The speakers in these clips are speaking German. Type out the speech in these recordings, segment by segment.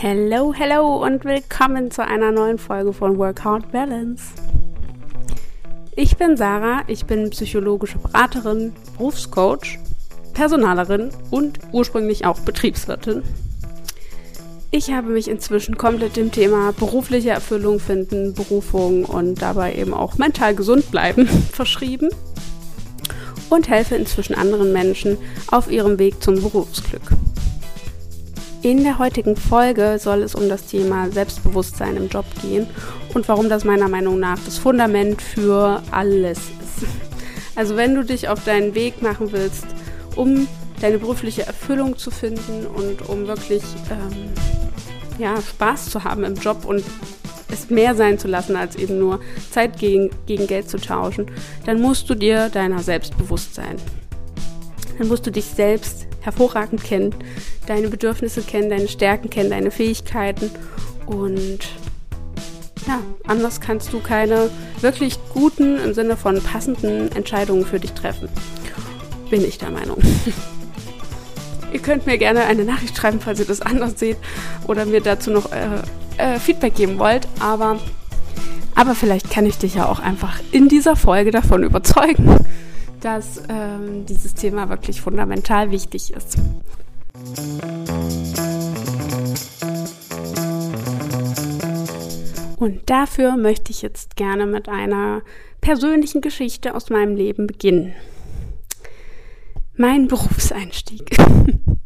Hello, hello und willkommen zu einer neuen Folge von Workout Balance. Ich bin Sarah, ich bin psychologische Beraterin, Berufscoach, Personalerin und ursprünglich auch Betriebswirtin. Ich habe mich inzwischen komplett dem Thema berufliche Erfüllung finden, Berufung und dabei eben auch mental gesund bleiben verschrieben und helfe inzwischen anderen Menschen auf ihrem Weg zum Berufsglück. In der heutigen Folge soll es um das Thema Selbstbewusstsein im Job gehen und warum das meiner Meinung nach das Fundament für alles ist. Also wenn du dich auf deinen Weg machen willst, um deine berufliche Erfüllung zu finden und um wirklich ähm, ja, Spaß zu haben im Job und es mehr sein zu lassen, als eben nur Zeit gegen, gegen Geld zu tauschen, dann musst du dir deiner selbst bewusst sein. Dann musst du dich selbst hervorragend kennen, deine Bedürfnisse kennen, deine Stärken kennen, deine Fähigkeiten und ja, anders kannst du keine wirklich guten, im Sinne von passenden Entscheidungen für dich treffen. Bin ich der Meinung. ihr könnt mir gerne eine Nachricht schreiben, falls ihr das anders seht oder mir dazu noch äh, äh, Feedback geben wollt. Aber, aber vielleicht kann ich dich ja auch einfach in dieser Folge davon überzeugen, dass ähm, dieses Thema wirklich fundamental wichtig ist. Und dafür möchte ich jetzt gerne mit einer persönlichen Geschichte aus meinem Leben beginnen. Mein Berufseinstieg.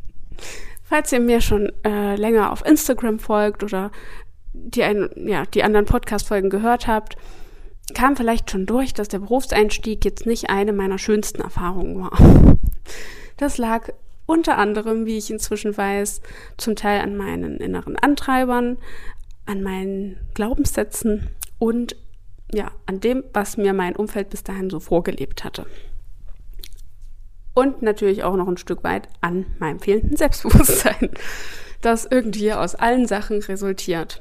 Falls ihr mir schon äh, länger auf Instagram folgt oder die, ein, ja, die anderen Podcast-Folgen gehört habt, kam vielleicht schon durch, dass der Berufseinstieg jetzt nicht eine meiner schönsten Erfahrungen war. Das lag unter anderem, wie ich inzwischen weiß, zum Teil an meinen inneren Antreibern, an meinen Glaubenssätzen und ja, an dem, was mir mein Umfeld bis dahin so vorgelebt hatte. Und natürlich auch noch ein Stück weit an meinem fehlenden Selbstbewusstsein, das irgendwie aus allen Sachen resultiert.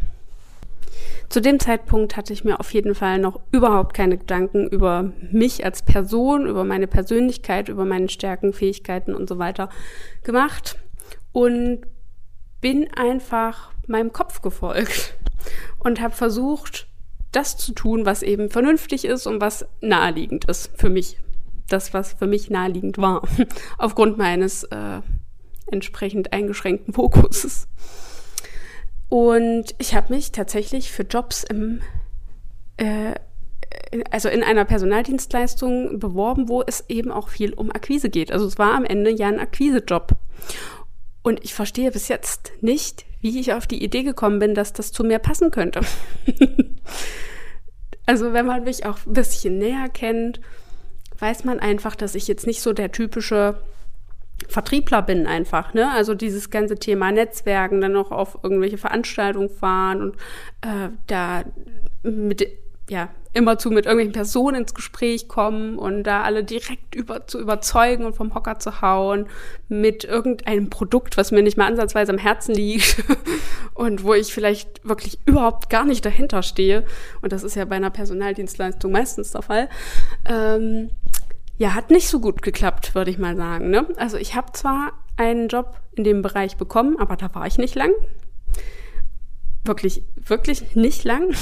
Zu dem Zeitpunkt hatte ich mir auf jeden Fall noch überhaupt keine Gedanken über mich als Person, über meine Persönlichkeit, über meine Stärken, Fähigkeiten und so weiter gemacht und bin einfach meinem Kopf gefolgt und habe versucht, das zu tun, was eben vernünftig ist und was naheliegend ist für mich. Das, was für mich naheliegend war, aufgrund meines äh, entsprechend eingeschränkten Fokuses. Und ich habe mich tatsächlich für Jobs im, äh, also in einer Personaldienstleistung beworben, wo es eben auch viel um Akquise geht. Also es war am Ende ja ein Akquisejob. Und ich verstehe bis jetzt nicht, wie ich auf die Idee gekommen bin, dass das zu mir passen könnte. also wenn man mich auch ein bisschen näher kennt, weiß man einfach, dass ich jetzt nicht so der typische Vertriebler bin einfach, ne? Also dieses ganze Thema Netzwerken, dann noch auf irgendwelche Veranstaltungen fahren und äh, da mit ja immerzu mit irgendwelchen Personen ins Gespräch kommen und da alle direkt über, zu überzeugen und vom Hocker zu hauen mit irgendeinem Produkt, was mir nicht mal ansatzweise am Herzen liegt und wo ich vielleicht wirklich überhaupt gar nicht dahinter stehe. Und das ist ja bei einer Personaldienstleistung meistens der Fall. Ähm, ja, hat nicht so gut geklappt, würde ich mal sagen. Ne? Also ich habe zwar einen Job in dem Bereich bekommen, aber da war ich nicht lang. Wirklich, wirklich nicht lang,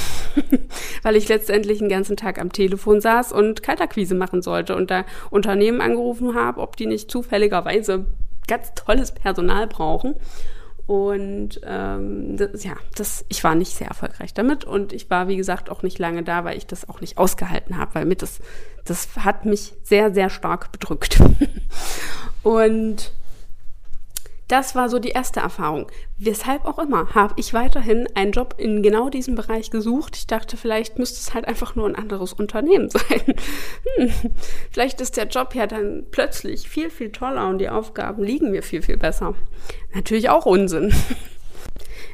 weil ich letztendlich den ganzen Tag am Telefon saß und Kaltakquise machen sollte und da Unternehmen angerufen habe, ob die nicht zufälligerweise ganz tolles Personal brauchen. Und ähm, das, ja, das, ich war nicht sehr erfolgreich damit und ich war, wie gesagt, auch nicht lange da, weil ich das auch nicht ausgehalten habe, weil mit das, das hat mich sehr, sehr stark bedrückt. und das war so die erste Erfahrung. Weshalb auch immer, habe ich weiterhin einen Job in genau diesem Bereich gesucht. Ich dachte, vielleicht müsste es halt einfach nur ein anderes Unternehmen sein. Hm, vielleicht ist der Job ja dann plötzlich viel, viel toller und die Aufgaben liegen mir viel, viel besser. Natürlich auch Unsinn.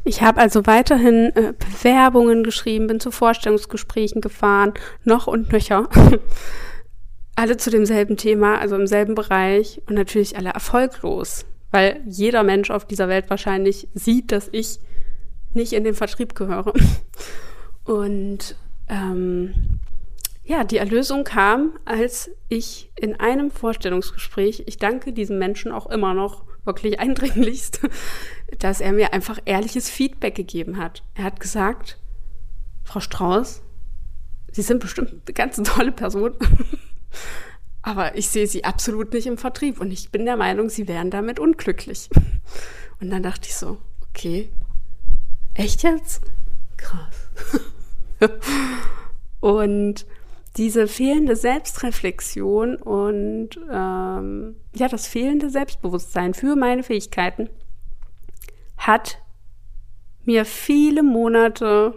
Ich habe also weiterhin äh, Bewerbungen geschrieben, bin zu Vorstellungsgesprächen gefahren, noch und nöcher. alle zu demselben Thema, also im selben Bereich und natürlich alle erfolglos weil jeder Mensch auf dieser Welt wahrscheinlich sieht, dass ich nicht in den Vertrieb gehöre. Und ähm, ja, die Erlösung kam, als ich in einem Vorstellungsgespräch, ich danke diesem Menschen auch immer noch wirklich eindringlichst, dass er mir einfach ehrliches Feedback gegeben hat. Er hat gesagt, Frau Strauß, Sie sind bestimmt eine ganz tolle Person, aber ich sehe Sie absolut nicht im Vertrieb und ich bin der Meinung, Sie wären damit unglücklich. Und dann dachte ich so, okay, echt jetzt? Krass. und diese fehlende Selbstreflexion und ähm, ja, das fehlende Selbstbewusstsein für meine Fähigkeiten hat mir viele Monate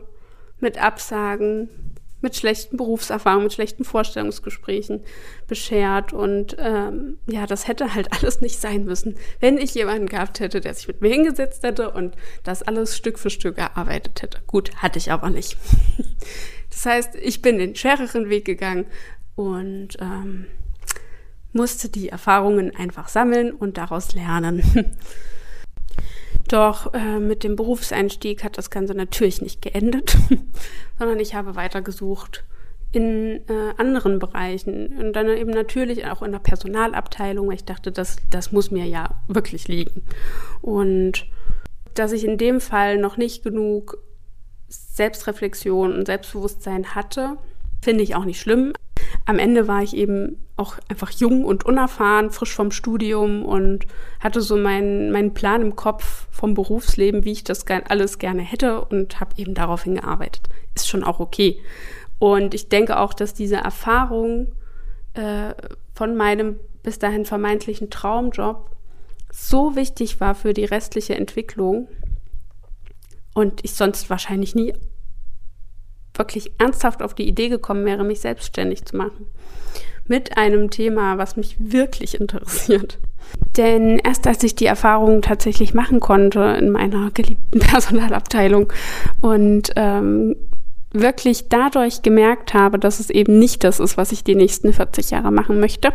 mit Absagen, mit schlechten Berufserfahrungen, mit schlechten Vorstellungsgesprächen beschert. Und ähm, ja, das hätte halt alles nicht sein müssen, wenn ich jemanden gehabt hätte, der sich mit mir hingesetzt hätte und das alles Stück für Stück erarbeitet hätte. Gut, hatte ich aber nicht. Das heißt, ich bin den schwereren Weg gegangen und ähm, musste die Erfahrungen einfach sammeln und daraus lernen. Doch äh, mit dem Berufseinstieg hat das Ganze natürlich nicht geendet, sondern ich habe weitergesucht in äh, anderen Bereichen und dann eben natürlich auch in der Personalabteilung. Ich dachte, das, das muss mir ja wirklich liegen. Und dass ich in dem Fall noch nicht genug Selbstreflexion und Selbstbewusstsein hatte, finde ich auch nicht schlimm. Am Ende war ich eben auch einfach jung und unerfahren, frisch vom Studium und hatte so meinen, meinen Plan im Kopf vom Berufsleben, wie ich das alles gerne hätte und habe eben daraufhin gearbeitet. Ist schon auch okay. Und ich denke auch, dass diese Erfahrung äh, von meinem bis dahin vermeintlichen Traumjob so wichtig war für die restliche Entwicklung, und ich sonst wahrscheinlich nie wirklich ernsthaft auf die Idee gekommen wäre, mich selbstständig zu machen. Mit einem Thema, was mich wirklich interessiert. Denn erst als ich die Erfahrung tatsächlich machen konnte in meiner geliebten Personalabteilung und ähm, wirklich dadurch gemerkt habe, dass es eben nicht das ist, was ich die nächsten 40 Jahre machen möchte,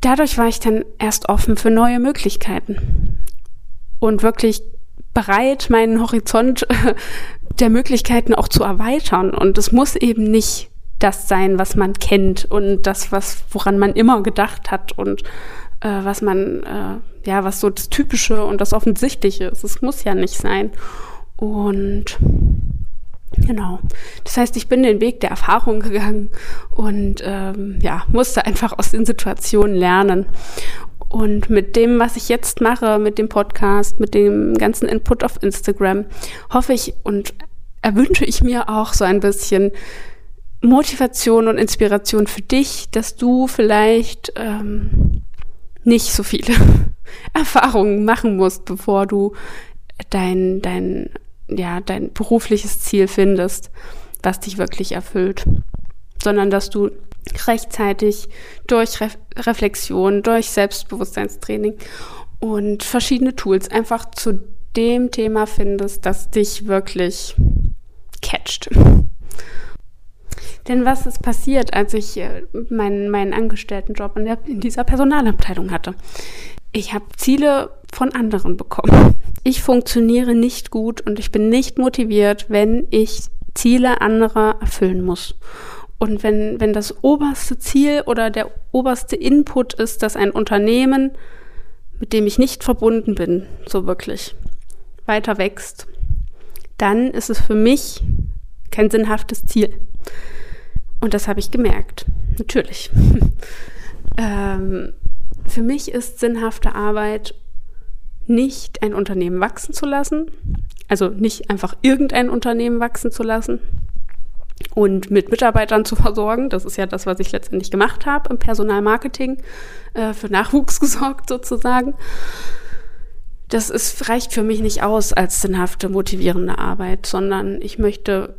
dadurch war ich dann erst offen für neue Möglichkeiten und wirklich bereit, meinen Horizont äh, der Möglichkeiten auch zu erweitern. Und es muss eben nicht das sein, was man kennt und das, was, woran man immer gedacht hat und äh, was man, äh, ja, was so das Typische und das Offensichtliche ist. Es muss ja nicht sein. Und Genau. Das heißt, ich bin den Weg der Erfahrung gegangen und ähm, ja, musste einfach aus den Situationen lernen. Und mit dem, was ich jetzt mache, mit dem Podcast, mit dem ganzen Input auf Instagram, hoffe ich und erwünsche ich mir auch so ein bisschen Motivation und Inspiration für dich, dass du vielleicht ähm, nicht so viele Erfahrungen machen musst, bevor du dein, dein, ja, dein berufliches Ziel findest, was dich wirklich erfüllt, sondern dass du rechtzeitig durch Re Reflexion, durch Selbstbewusstseinstraining und verschiedene Tools einfach zu dem Thema findest, das dich wirklich catcht. Denn was ist passiert, als ich äh, meinen, meinen Angestelltenjob in, der, in dieser Personalabteilung hatte? Ich habe Ziele von anderen bekommen. Ich funktioniere nicht gut und ich bin nicht motiviert, wenn ich Ziele anderer erfüllen muss. Und wenn, wenn das oberste Ziel oder der oberste Input ist, dass ein Unternehmen, mit dem ich nicht verbunden bin, so wirklich weiter wächst, dann ist es für mich kein sinnhaftes Ziel. Und das habe ich gemerkt. Natürlich. ähm, für mich ist sinnhafte Arbeit nicht ein Unternehmen wachsen zu lassen, also nicht einfach irgendein Unternehmen wachsen zu lassen, und mit Mitarbeitern zu versorgen. Das ist ja das, was ich letztendlich gemacht habe im Personalmarketing, äh, für Nachwuchs gesorgt sozusagen. Das ist, reicht für mich nicht aus als sinnhafte, motivierende Arbeit, sondern ich möchte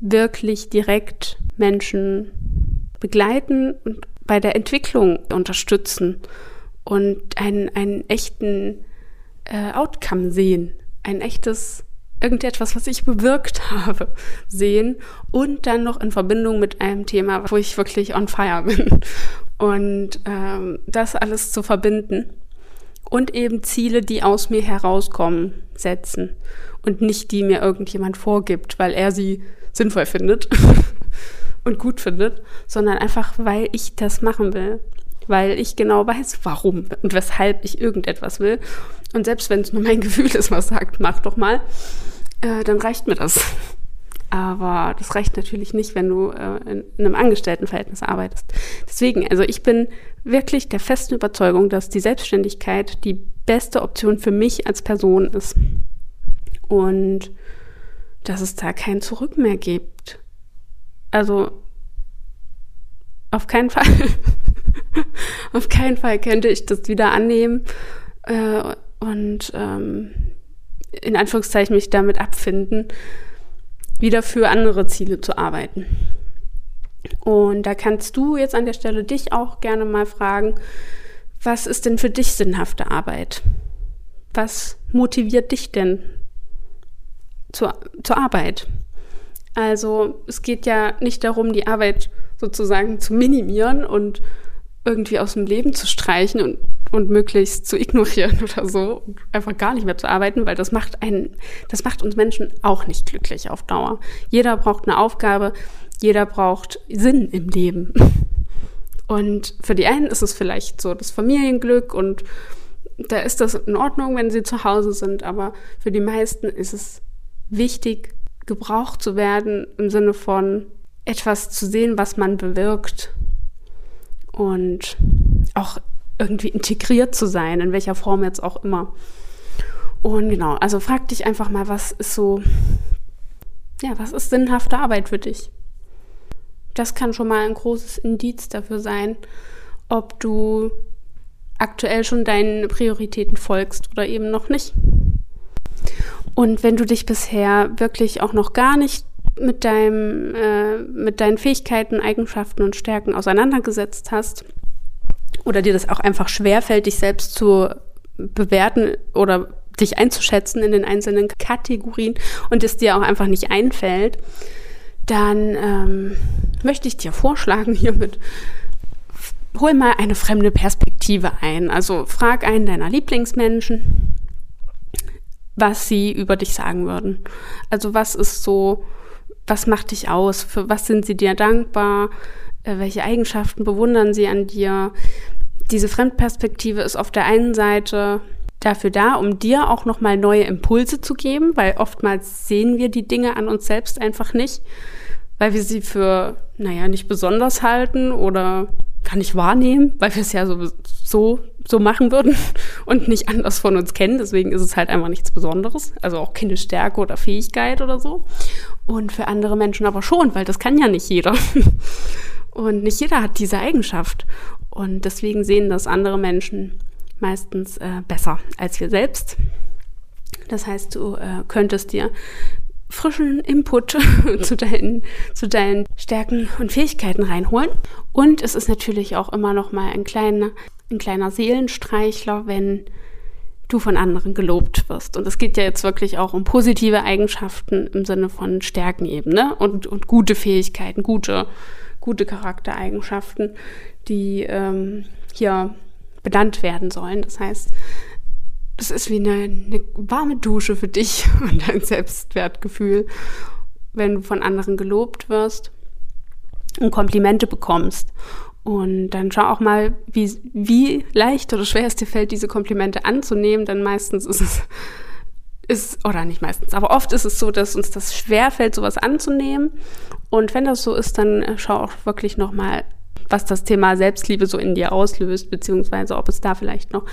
wirklich direkt Menschen begleiten und bei der Entwicklung unterstützen und einen, einen echten äh, Outcome sehen, ein echtes irgendetwas, was ich bewirkt habe, sehen und dann noch in Verbindung mit einem Thema, wo ich wirklich on fire bin. Und ähm, das alles zu verbinden und eben Ziele, die aus mir herauskommen, setzen und nicht die mir irgendjemand vorgibt, weil er sie sinnvoll findet und gut findet, sondern einfach, weil ich das machen will, weil ich genau weiß, warum und weshalb ich irgendetwas will Und selbst wenn es nur mein Gefühl ist, was sagt, mach doch mal, äh, dann reicht mir das. Aber das reicht natürlich nicht, wenn du äh, in, in einem Angestelltenverhältnis arbeitest. Deswegen, also ich bin wirklich der festen Überzeugung, dass die Selbstständigkeit die beste Option für mich als Person ist. Und dass es da kein Zurück mehr gibt. Also auf keinen Fall. auf keinen Fall könnte ich das wieder annehmen äh, und ähm, in Anführungszeichen mich damit abfinden, wieder für andere Ziele zu arbeiten. Und da kannst du jetzt an der Stelle dich auch gerne mal fragen, was ist denn für dich sinnhafte Arbeit? Was motiviert dich denn zur, zur Arbeit? Also es geht ja nicht darum, die Arbeit sozusagen zu minimieren und irgendwie aus dem Leben zu streichen und, und möglichst zu ignorieren oder so einfach gar nicht mehr zu arbeiten, weil das macht einen, das macht uns Menschen auch nicht glücklich auf Dauer. Jeder braucht eine Aufgabe, jeder braucht Sinn im Leben. Und für die einen ist es vielleicht so das Familienglück und da ist das in Ordnung, wenn sie zu Hause sind, aber für die meisten ist es wichtig, gebraucht zu werden im Sinne von etwas zu sehen, was man bewirkt und auch irgendwie integriert zu sein, in welcher Form jetzt auch immer. Und genau, also frag dich einfach mal, was ist so, ja, was ist sinnhafte Arbeit für dich? Das kann schon mal ein großes Indiz dafür sein, ob du aktuell schon deinen Prioritäten folgst oder eben noch nicht. Und wenn du dich bisher wirklich auch noch gar nicht mit, deinem, äh, mit deinen Fähigkeiten, Eigenschaften und Stärken auseinandergesetzt hast oder dir das auch einfach schwerfällt, dich selbst zu bewerten oder dich einzuschätzen in den einzelnen Kategorien und es dir auch einfach nicht einfällt, dann ähm, möchte ich dir vorschlagen hiermit, hol mal eine fremde Perspektive ein. Also frag einen deiner Lieblingsmenschen, was sie über dich sagen würden. Also was ist so, was macht dich aus? Für was sind sie dir dankbar? Äh, welche Eigenschaften bewundern sie an dir? Diese Fremdperspektive ist auf der einen Seite dafür da, um dir auch nochmal neue Impulse zu geben, weil oftmals sehen wir die Dinge an uns selbst einfach nicht, weil wir sie für, naja, nicht besonders halten oder gar nicht wahrnehmen, weil wir es ja so, so, so machen würden und nicht anders von uns kennen. Deswegen ist es halt einfach nichts Besonderes. Also auch keine Stärke oder Fähigkeit oder so. Und für andere Menschen aber schon, weil das kann ja nicht jeder. Und nicht jeder hat diese Eigenschaft. Und deswegen sehen das andere Menschen meistens äh, besser als wir selbst. Das heißt, du äh, könntest dir frischen Input zu, deinen, zu deinen Stärken und Fähigkeiten reinholen. Und es ist natürlich auch immer noch mal ein kleiner, ein kleiner Seelenstreichler, wenn du von anderen gelobt wirst. Und es geht ja jetzt wirklich auch um positive Eigenschaften im Sinne von Stärken eben, ne? Und, und gute Fähigkeiten, gute, gute Charaktereigenschaften, die ähm, hier benannt werden sollen. Das heißt, das ist wie eine, eine warme Dusche für dich und dein Selbstwertgefühl, wenn du von anderen gelobt wirst und Komplimente bekommst. Und dann schau auch mal, wie, wie leicht oder schwer es dir fällt, diese Komplimente anzunehmen, denn meistens ist es, ist, oder nicht meistens, aber oft ist es so, dass uns das schwer fällt, sowas anzunehmen. Und wenn das so ist, dann äh, schau auch wirklich nochmal was das Thema Selbstliebe so in dir auslöst, beziehungsweise ob es da vielleicht noch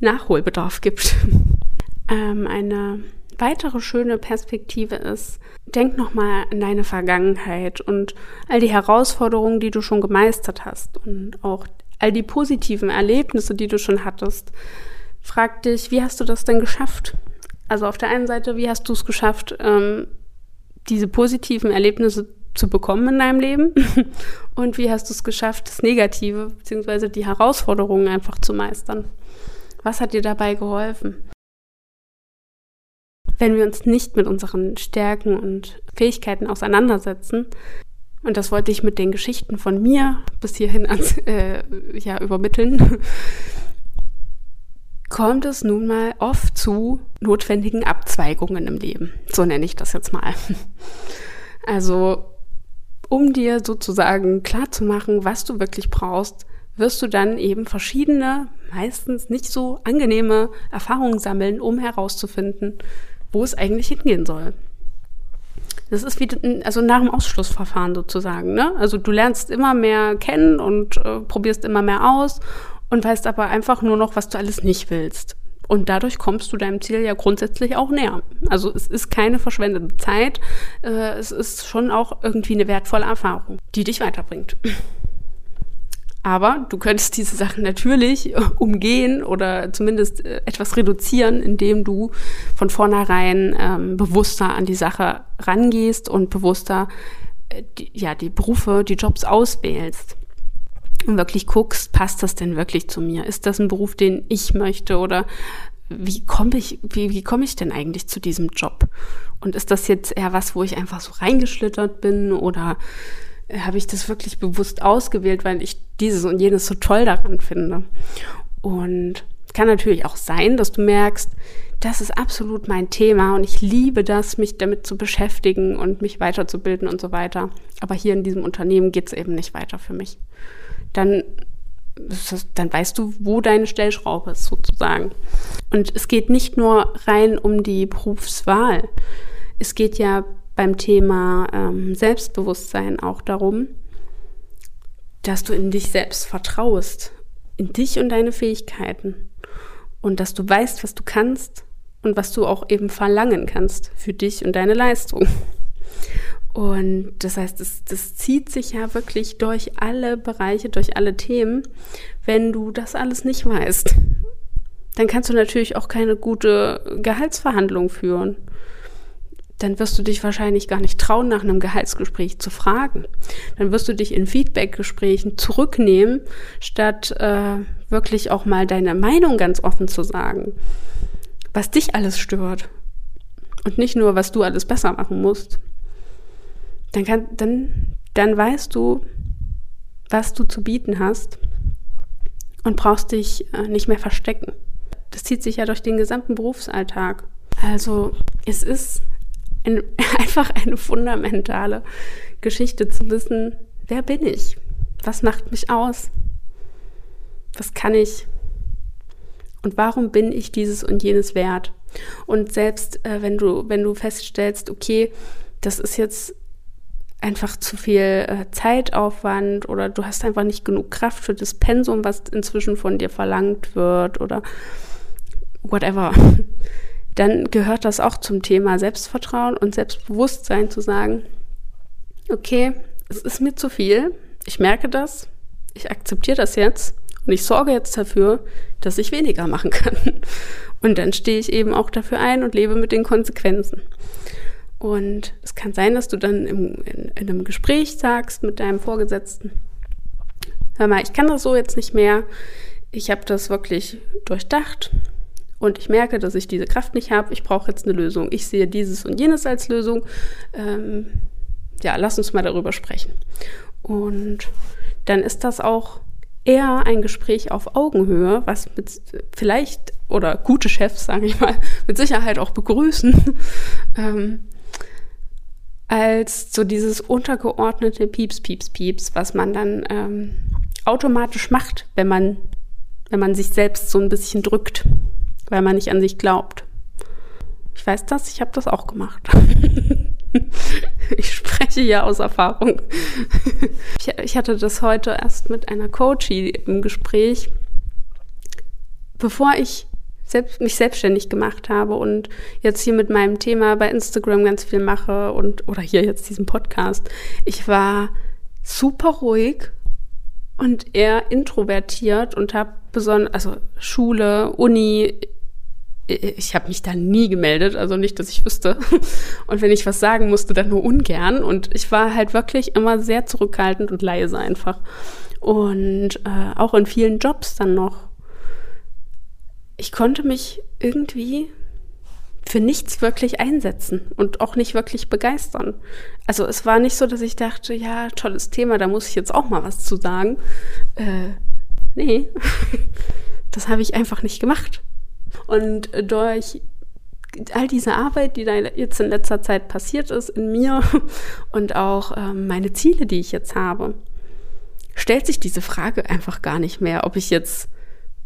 Nachholbedarf gibt. ähm, eine weitere schöne Perspektive ist, denk nochmal an deine Vergangenheit und all die Herausforderungen, die du schon gemeistert hast und auch all die positiven Erlebnisse, die du schon hattest. Frag dich, wie hast du das denn geschafft? Also auf der einen Seite, wie hast du es geschafft, ähm, diese positiven Erlebnisse zu bekommen in deinem Leben? Und wie hast du es geschafft, das Negative bzw. die Herausforderungen einfach zu meistern? Was hat dir dabei geholfen? Wenn wir uns nicht mit unseren Stärken und Fähigkeiten auseinandersetzen, und das wollte ich mit den Geschichten von mir bis hierhin ans, äh, ja, übermitteln, kommt es nun mal oft zu notwendigen Abzweigungen im Leben. So nenne ich das jetzt mal. Also um dir sozusagen klarzumachen, was du wirklich brauchst, wirst du dann eben verschiedene meistens nicht so angenehme Erfahrungen sammeln, um herauszufinden, wo es eigentlich hingehen soll. Das ist wie also nach dem Ausschlussverfahren sozusagen. Ne? Also du lernst immer mehr kennen und äh, probierst immer mehr aus und weißt aber einfach nur noch, was du alles nicht willst. Und dadurch kommst du deinem Ziel ja grundsätzlich auch näher. Also es ist keine verschwendete Zeit, äh, es ist schon auch irgendwie eine wertvolle Erfahrung, die dich weiterbringt. Aber du könntest diese Sachen natürlich umgehen oder zumindest äh, etwas reduzieren, indem du von vornherein ähm, bewusster an die Sache rangehst und bewusster äh, die, ja, die Berufe, die Jobs auswählst. Wirklich guckst, passt das denn wirklich zu mir? Ist das ein Beruf, den ich möchte? Oder wie komme ich, wie, wie komme ich denn eigentlich zu diesem Job? Und ist das jetzt eher was, wo ich einfach so reingeschlittert bin oder habe ich das wirklich bewusst ausgewählt, weil ich dieses und jenes so toll daran finde. Und kann natürlich auch sein, dass du merkst, das ist absolut mein Thema und ich liebe das, mich damit zu beschäftigen und mich weiterzubilden und so weiter. Aber hier in diesem Unternehmen geht es eben nicht weiter für mich. Dann, dann weißt du, wo deine Stellschraube ist sozusagen. Und es geht nicht nur rein um die Berufswahl. Es geht ja beim Thema ähm, Selbstbewusstsein auch darum, dass du in dich selbst vertraust, in dich und deine Fähigkeiten und dass du weißt, was du kannst und was du auch eben verlangen kannst für dich und deine Leistung. Und das heißt, das, das zieht sich ja wirklich durch alle Bereiche, durch alle Themen. Wenn du das alles nicht weißt, dann kannst du natürlich auch keine gute Gehaltsverhandlung führen dann wirst du dich wahrscheinlich gar nicht trauen, nach einem Gehaltsgespräch zu fragen. Dann wirst du dich in Feedbackgesprächen zurücknehmen, statt äh, wirklich auch mal deine Meinung ganz offen zu sagen, was dich alles stört und nicht nur, was du alles besser machen musst. Dann, kann, dann, dann weißt du, was du zu bieten hast und brauchst dich äh, nicht mehr verstecken. Das zieht sich ja durch den gesamten Berufsalltag. Also es ist ein, einfach eine fundamentale Geschichte zu wissen, wer bin ich? Was macht mich aus? Was kann ich? Und warum bin ich dieses und jenes wert? Und selbst äh, wenn du, wenn du feststellst, okay, das ist jetzt einfach zu viel äh, Zeitaufwand oder du hast einfach nicht genug Kraft für das Pensum, was inzwischen von dir verlangt wird oder whatever dann gehört das auch zum Thema Selbstvertrauen und Selbstbewusstsein zu sagen, okay, es ist mir zu viel, ich merke das, ich akzeptiere das jetzt und ich sorge jetzt dafür, dass ich weniger machen kann. Und dann stehe ich eben auch dafür ein und lebe mit den Konsequenzen. Und es kann sein, dass du dann im, in, in einem Gespräch sagst mit deinem Vorgesetzten, hör mal, ich kann das so jetzt nicht mehr, ich habe das wirklich durchdacht, und ich merke, dass ich diese Kraft nicht habe, ich brauche jetzt eine Lösung. Ich sehe dieses und jenes als Lösung. Ähm, ja, lass uns mal darüber sprechen. Und dann ist das auch eher ein Gespräch auf Augenhöhe, was mit vielleicht oder gute Chefs, sage ich mal, mit Sicherheit auch begrüßen, ähm, als so dieses untergeordnete Pieps, Pieps, Pieps, was man dann ähm, automatisch macht, wenn man, wenn man sich selbst so ein bisschen drückt weil man nicht an sich glaubt. Ich weiß das, ich habe das auch gemacht. ich spreche ja aus Erfahrung. ich, hatte das heute erst mit einer Coachie im Gespräch, bevor ich selbst, mich selbstständig gemacht habe und jetzt hier mit meinem Thema bei Instagram ganz viel mache und oder hier jetzt diesen Podcast. Ich war super ruhig und eher introvertiert und habe besonders, also Schule, Uni, ich habe mich da nie gemeldet, also nicht, dass ich wüsste. Und wenn ich was sagen musste, dann nur ungern. Und ich war halt wirklich immer sehr zurückhaltend und leise einfach. Und äh, auch in vielen Jobs dann noch. Ich konnte mich irgendwie für nichts wirklich einsetzen und auch nicht wirklich begeistern. Also es war nicht so, dass ich dachte, ja, tolles Thema, da muss ich jetzt auch mal was zu sagen. Äh, nee, das habe ich einfach nicht gemacht. Und durch all diese Arbeit, die da jetzt in letzter Zeit passiert ist in mir und auch ähm, meine Ziele, die ich jetzt habe, stellt sich diese Frage einfach gar nicht mehr, ob ich jetzt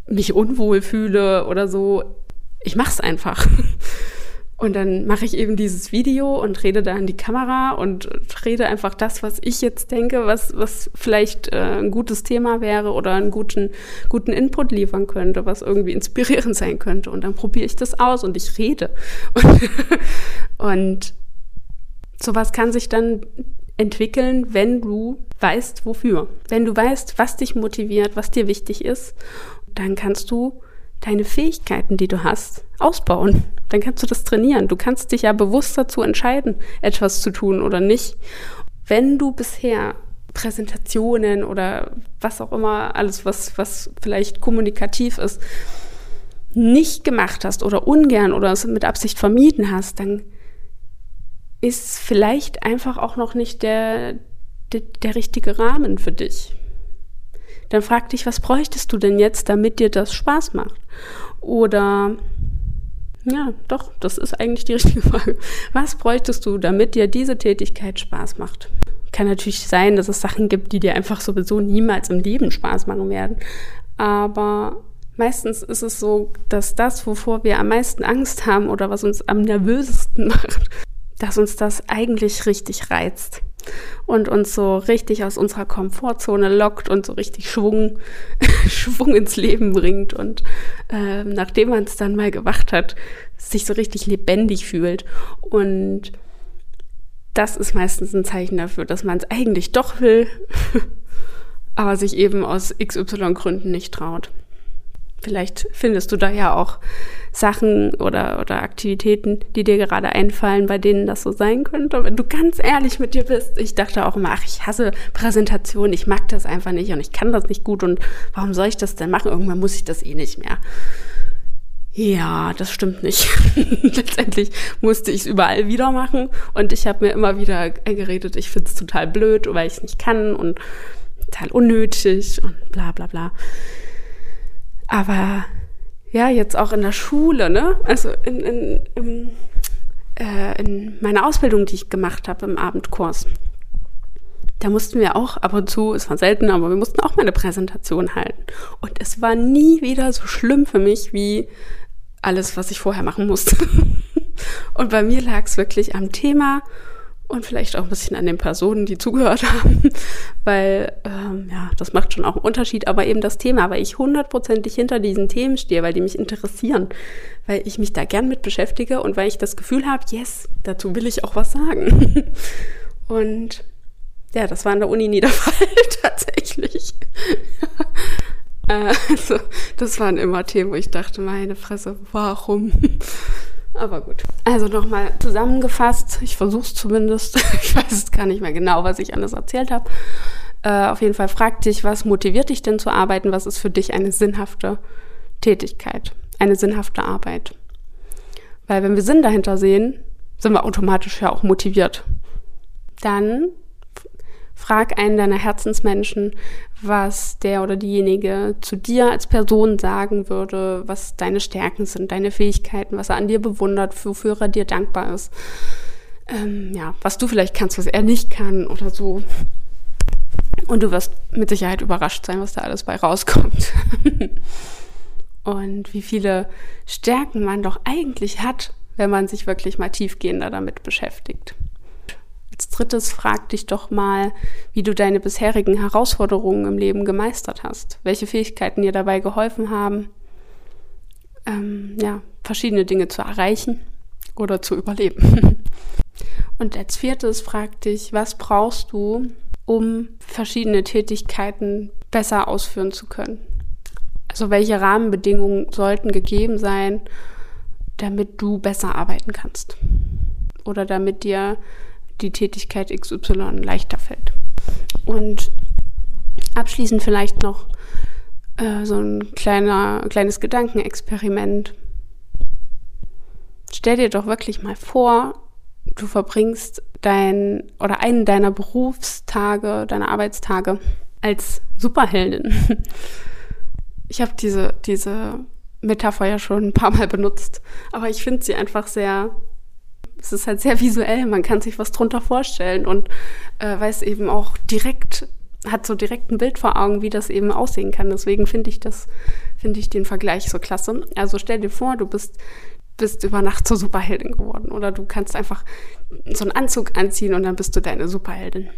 mich unwohl fühle oder so, ich mach's einfach. Und dann mache ich eben dieses Video und rede da in die Kamera und rede einfach das, was ich jetzt denke, was, was vielleicht äh, ein gutes Thema wäre oder einen guten, guten Input liefern könnte, was irgendwie inspirierend sein könnte. Und dann probiere ich das aus und ich rede. Und, und sowas kann sich dann entwickeln, wenn du weißt, wofür. Wenn du weißt, was dich motiviert, was dir wichtig ist, dann kannst du deine Fähigkeiten, die du hast, ausbauen. Dann kannst du das trainieren. Du kannst dich ja bewusst dazu entscheiden, etwas zu tun oder nicht. Wenn du bisher Präsentationen oder was auch immer, alles, was, was vielleicht kommunikativ ist, nicht gemacht hast oder ungern oder es mit Absicht vermieden hast, dann ist vielleicht einfach auch noch nicht der, der, der richtige Rahmen für dich dann frag dich, was bräuchtest du denn jetzt, damit dir das Spaß macht? Oder ja, doch, das ist eigentlich die richtige Frage. Was bräuchtest du, damit dir diese Tätigkeit Spaß macht? Kann natürlich sein, dass es Sachen gibt, die dir einfach sowieso niemals im Leben Spaß machen werden. Aber meistens ist es so, dass das, wovor wir am meisten Angst haben oder was uns am nervösesten macht, dass uns das eigentlich richtig reizt und uns so richtig aus unserer Komfortzone lockt und so richtig Schwung, Schwung ins Leben bringt und äh, nachdem man es dann mal gemacht hat, sich so richtig lebendig fühlt. Und das ist meistens ein Zeichen dafür, dass man es eigentlich doch will, aber sich eben aus XY Gründen nicht traut. Vielleicht findest du da ja auch Sachen oder, oder Aktivitäten, die dir gerade einfallen, bei denen das so sein könnte. Wenn du ganz ehrlich mit dir bist, ich dachte auch immer, ach, ich hasse Präsentationen, ich mag das einfach nicht und ich kann das nicht gut und warum soll ich das denn machen? Irgendwann muss ich das eh nicht mehr. Ja, das stimmt nicht. Letztendlich musste ich es überall wieder machen und ich habe mir immer wieder geredet, ich finde es total blöd, weil ich es nicht kann und total unnötig und bla bla bla. Aber ja, jetzt auch in der Schule, ne? Also in, in, in, äh, in meiner Ausbildung, die ich gemacht habe im Abendkurs. Da mussten wir auch ab und zu, es war selten, aber wir mussten auch mal eine Präsentation halten. Und es war nie wieder so schlimm für mich wie alles, was ich vorher machen musste. und bei mir lag es wirklich am Thema und vielleicht auch ein bisschen an den Personen, die zugehört haben, weil ähm, ja, das macht schon auch einen Unterschied, aber eben das Thema, weil ich hundertprozentig hinter diesen Themen stehe, weil die mich interessieren, weil ich mich da gern mit beschäftige und weil ich das Gefühl habe, yes, dazu will ich auch was sagen. Und ja, das war an der Uni nie der Fall tatsächlich. Äh, also, das waren immer Themen, wo ich dachte, meine Fresse, warum? Aber gut. Also nochmal zusammengefasst, ich versuche es zumindest. ich weiß es gar nicht mehr genau, was ich alles erzählt habe. Äh, auf jeden Fall frag dich, was motiviert dich denn zu arbeiten? Was ist für dich eine sinnhafte Tätigkeit, eine sinnhafte Arbeit? Weil wenn wir Sinn dahinter sehen, sind wir automatisch ja auch motiviert. Dann Frag einen deiner Herzensmenschen, was der oder diejenige zu dir als Person sagen würde, was deine Stärken sind, deine Fähigkeiten, was er an dir bewundert, wofür er dir dankbar ist. Ähm, ja, was du vielleicht kannst, was er nicht kann oder so. Und du wirst mit Sicherheit überrascht sein, was da alles bei rauskommt. Und wie viele Stärken man doch eigentlich hat, wenn man sich wirklich mal tiefgehender damit beschäftigt. Als drittes frag dich doch mal, wie du deine bisherigen Herausforderungen im Leben gemeistert hast, welche Fähigkeiten dir dabei geholfen haben, ähm, ja, verschiedene Dinge zu erreichen oder zu überleben. Und als viertes frag dich, was brauchst du, um verschiedene Tätigkeiten besser ausführen zu können? Also welche Rahmenbedingungen sollten gegeben sein, damit du besser arbeiten kannst? Oder damit dir die Tätigkeit XY leichter fällt. Und abschließend vielleicht noch äh, so ein kleiner, kleines Gedankenexperiment. Stell dir doch wirklich mal vor, du verbringst dein oder einen deiner Berufstage, deine Arbeitstage als Superheldin. Ich habe diese, diese Metapher ja schon ein paar Mal benutzt, aber ich finde sie einfach sehr es ist halt sehr visuell, man kann sich was drunter vorstellen und äh, weiß eben auch direkt hat so direkt ein Bild vor Augen, wie das eben aussehen kann. Deswegen finde ich das, finde ich den Vergleich so klasse. Also stell dir vor, du bist, bist über Nacht zur Superheldin geworden oder du kannst einfach so einen Anzug anziehen und dann bist du deine Superheldin.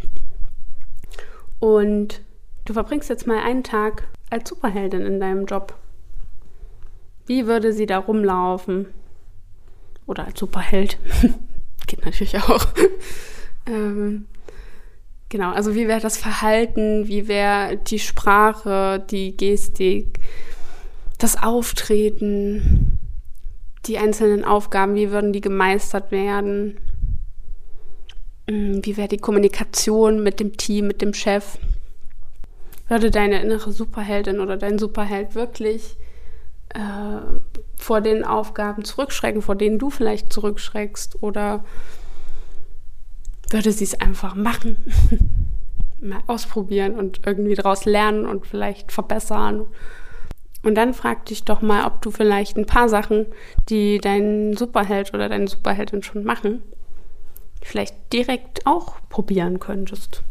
Und du verbringst jetzt mal einen Tag als Superheldin in deinem Job. Wie würde sie da rumlaufen? Oder als Superheld. Geht natürlich auch. ähm, genau, also wie wäre das Verhalten, wie wäre die Sprache, die Gestik, das Auftreten, die einzelnen Aufgaben, wie würden die gemeistert werden? Hm, wie wäre die Kommunikation mit dem Team, mit dem Chef? Würde deine innere Superheldin oder dein Superheld wirklich äh, vor den Aufgaben zurückschrecken, vor denen du vielleicht zurückschreckst? Oder würde sie es einfach machen? Mal ausprobieren und irgendwie daraus lernen und vielleicht verbessern. Und dann frag dich doch mal, ob du vielleicht ein paar Sachen, die dein Superheld oder deine Superheldin schon machen, vielleicht direkt auch probieren könntest.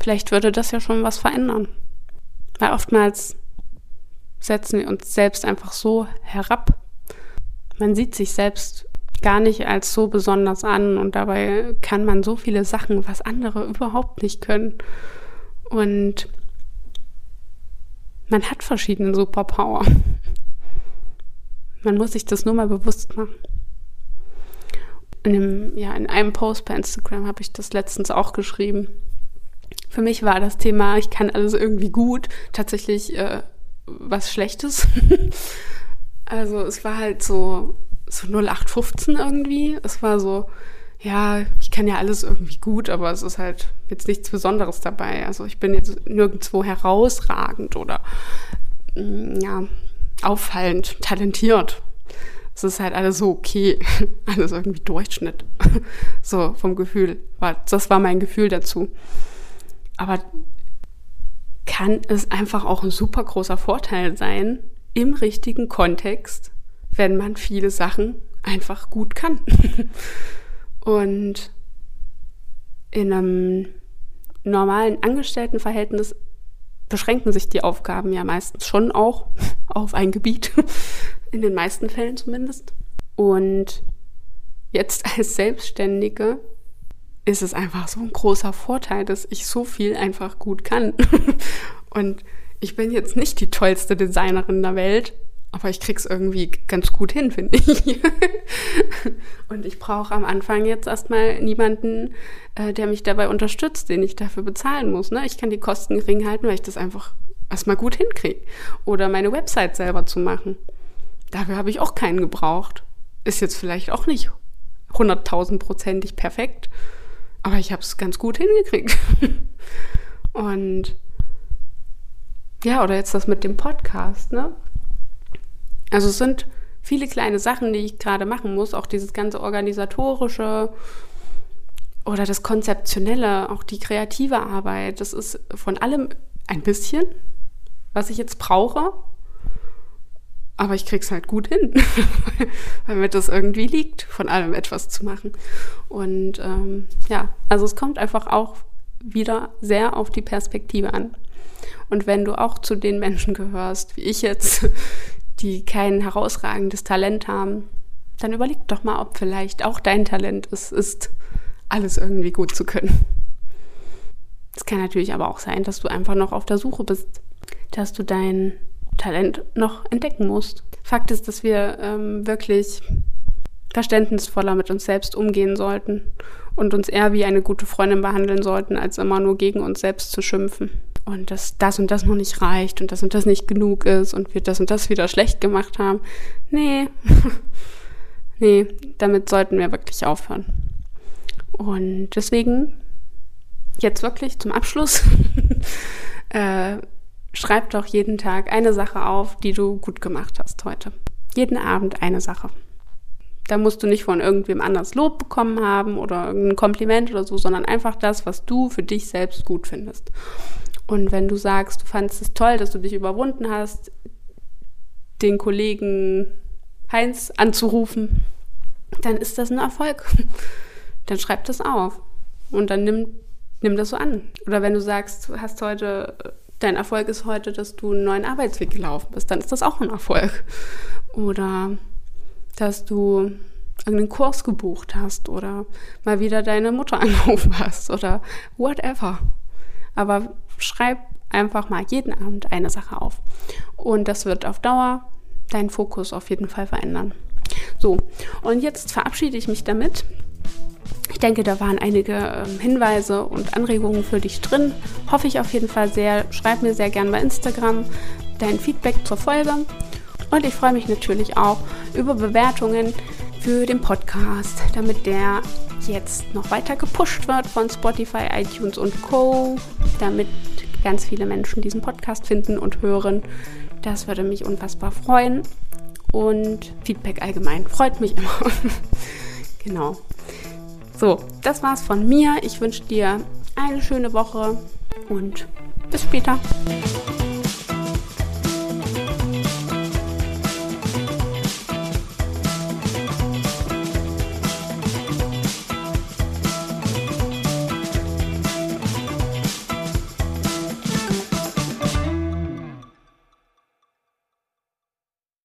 Vielleicht würde das ja schon was verändern. Weil oftmals setzen wir uns selbst einfach so herab. Man sieht sich selbst gar nicht als so besonders an und dabei kann man so viele Sachen, was andere überhaupt nicht können. Und man hat verschiedene Superpower. Man muss sich das nur mal bewusst machen. In einem, ja, in einem Post bei Instagram habe ich das letztens auch geschrieben. Für mich war das Thema, ich kann alles irgendwie gut, tatsächlich äh, was Schlechtes. also es war halt so, so 0815 irgendwie. Es war so, ja, ich kann ja alles irgendwie gut, aber es ist halt jetzt nichts Besonderes dabei. Also ich bin jetzt nirgendwo herausragend oder mm, ja, auffallend, talentiert es ist halt alles so okay, alles irgendwie Durchschnitt. so vom Gefühl. Das war mein Gefühl dazu. Aber kann es einfach auch ein super großer Vorteil sein, im richtigen Kontext, wenn man viele Sachen einfach gut kann. Und in einem normalen Angestelltenverhältnis beschränken sich die Aufgaben ja meistens schon auch auf ein Gebiet in den meisten Fällen zumindest. Und jetzt als Selbstständige ist es einfach so ein großer Vorteil, dass ich so viel einfach gut kann. Und ich bin jetzt nicht die tollste Designerin der Welt, aber ich krieg's irgendwie ganz gut hin, finde ich. Und ich brauche am Anfang jetzt erstmal niemanden, äh, der mich dabei unterstützt, den ich dafür bezahlen muss. Ne? Ich kann die Kosten gering halten, weil ich das einfach erstmal gut hinkriege. Oder meine Website selber zu machen. Dafür habe ich auch keinen gebraucht. Ist jetzt vielleicht auch nicht hunderttausendprozentig perfekt, aber ich habe es ganz gut hingekriegt. Und ja, oder jetzt das mit dem Podcast, ne? Also es sind viele kleine Sachen, die ich gerade machen muss, auch dieses ganze organisatorische oder das konzeptionelle, auch die kreative Arbeit. Das ist von allem ein bisschen, was ich jetzt brauche, aber ich krieg's halt gut hin, weil mir das irgendwie liegt, von allem etwas zu machen. Und ähm, ja, also es kommt einfach auch wieder sehr auf die Perspektive an. Und wenn du auch zu den Menschen gehörst, wie ich jetzt, die kein herausragendes Talent haben, dann überleg doch mal, ob vielleicht auch dein Talent es ist, alles irgendwie gut zu können. Es kann natürlich aber auch sein, dass du einfach noch auf der Suche bist, dass du dein Talent noch entdecken musst. Fakt ist, dass wir ähm, wirklich verständnisvoller mit uns selbst umgehen sollten und uns eher wie eine gute Freundin behandeln sollten, als immer nur gegen uns selbst zu schimpfen. Und dass das und das noch nicht reicht und das und das nicht genug ist und wir das und das wieder schlecht gemacht haben. Nee, nee, damit sollten wir wirklich aufhören. Und deswegen jetzt wirklich zum Abschluss äh, schreib doch jeden Tag eine Sache auf, die du gut gemacht hast heute. Jeden Abend eine Sache. Da musst du nicht von irgendwem anders Lob bekommen haben oder ein Kompliment oder so, sondern einfach das, was du für dich selbst gut findest. Und wenn du sagst, du fandest es toll, dass du dich überwunden hast, den Kollegen Heinz anzurufen, dann ist das ein Erfolg. Dann schreib das auf. Und dann nimm nimm das so an. Oder wenn du sagst, du hast heute, dein Erfolg ist heute, dass du einen neuen Arbeitsweg gelaufen bist, dann ist das auch ein Erfolg. Oder dass du irgendeinen Kurs gebucht hast oder mal wieder deine Mutter angerufen hast oder whatever. Aber schreib einfach mal jeden Abend eine Sache auf. Und das wird auf Dauer deinen Fokus auf jeden Fall verändern. So, und jetzt verabschiede ich mich damit. Ich denke, da waren einige ähm, Hinweise und Anregungen für dich drin. Hoffe ich auf jeden Fall sehr. Schreib mir sehr gern bei Instagram dein Feedback zur Folge. Und ich freue mich natürlich auch über Bewertungen für den Podcast, damit der jetzt noch weiter gepusht wird von Spotify, iTunes und Co., damit ganz viele Menschen diesen Podcast finden und hören. Das würde mich unfassbar freuen. Und Feedback allgemein freut mich immer. genau. So, das war's von mir. Ich wünsche dir eine schöne Woche und bis später.